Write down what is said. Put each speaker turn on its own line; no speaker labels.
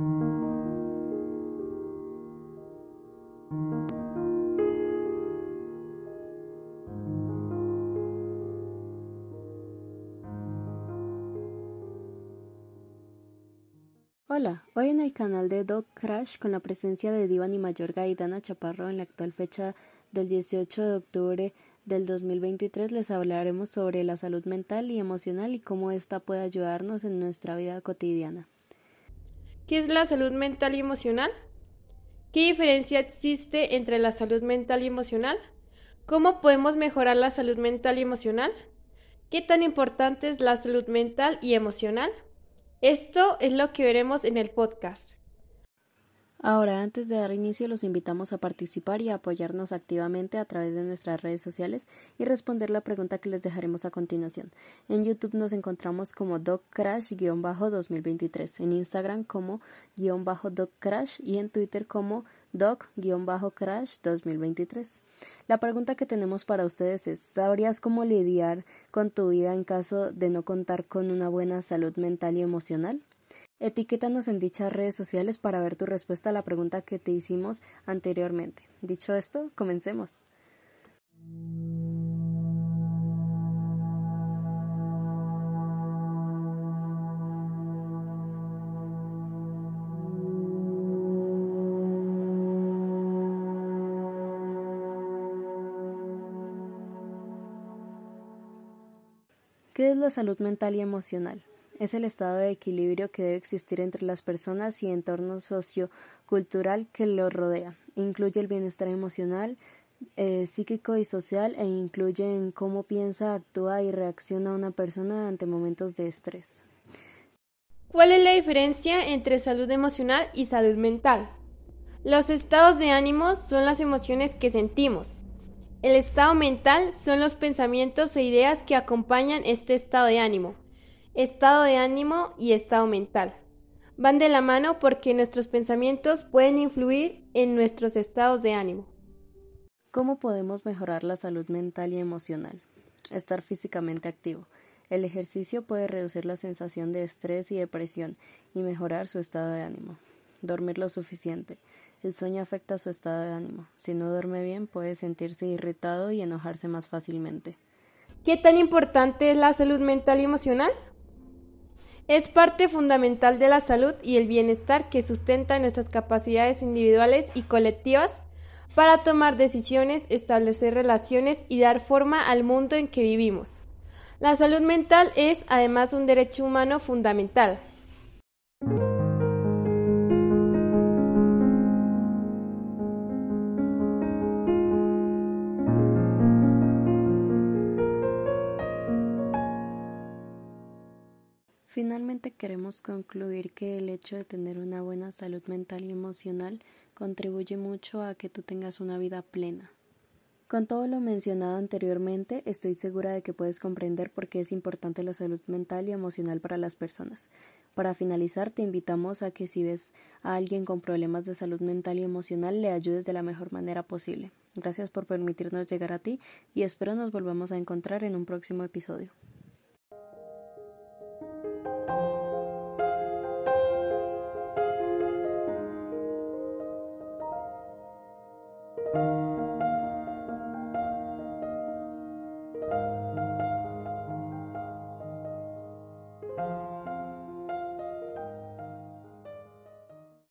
Hola, hoy en el canal de Dog Crash con la presencia de Divani Mayorga y Dana Chaparro en la actual fecha del 18 de octubre del 2023 les hablaremos sobre la salud mental y emocional y cómo ésta puede ayudarnos en nuestra vida cotidiana.
¿Qué es la salud mental y emocional? ¿Qué diferencia existe entre la salud mental y emocional? ¿Cómo podemos mejorar la salud mental y emocional? ¿Qué tan importante es la salud mental y emocional? Esto es lo que veremos en el podcast.
Ahora, antes de dar inicio, los invitamos a participar y a apoyarnos activamente a través de nuestras redes sociales y responder la pregunta que les dejaremos a continuación. En YouTube nos encontramos como DocCrash-2023, en Instagram como DocCrash y en Twitter como Doc-Crash2023. La pregunta que tenemos para ustedes es ¿sabrías cómo lidiar con tu vida en caso de no contar con una buena salud mental y emocional? Etiquétanos en dichas redes sociales para ver tu respuesta a la pregunta que te hicimos anteriormente. Dicho esto, comencemos. ¿Qué es la salud mental y emocional? Es el estado de equilibrio que debe existir entre las personas y entorno sociocultural que lo rodea. Incluye el bienestar emocional, eh, psíquico y social e incluye en cómo piensa, actúa y reacciona una persona ante momentos de estrés.
¿Cuál es la diferencia entre salud emocional y salud mental? Los estados de ánimo son las emociones que sentimos. El estado mental son los pensamientos e ideas que acompañan este estado de ánimo estado de ánimo y estado mental. Van de la mano porque nuestros pensamientos pueden influir en nuestros estados de ánimo.
¿Cómo podemos mejorar la salud mental y emocional? Estar físicamente activo. El ejercicio puede reducir la sensación de estrés y depresión y mejorar su estado de ánimo. Dormir lo suficiente. El sueño afecta su estado de ánimo. Si no duerme bien, puede sentirse irritado y enojarse más fácilmente.
¿Qué tan importante es la salud mental y emocional? Es parte fundamental de la salud y el bienestar que sustenta nuestras capacidades individuales y colectivas para tomar decisiones, establecer relaciones y dar forma al mundo en que vivimos. La salud mental es además un derecho humano fundamental.
Finalmente queremos concluir que el hecho de tener una buena salud mental y emocional contribuye mucho a que tú tengas una vida plena. Con todo lo mencionado anteriormente, estoy segura de que puedes comprender por qué es importante la salud mental y emocional para las personas. Para finalizar, te invitamos a que si ves a alguien con problemas de salud mental y emocional, le ayudes de la mejor manera posible. Gracias por permitirnos llegar a ti y espero nos volvamos a encontrar en un próximo episodio.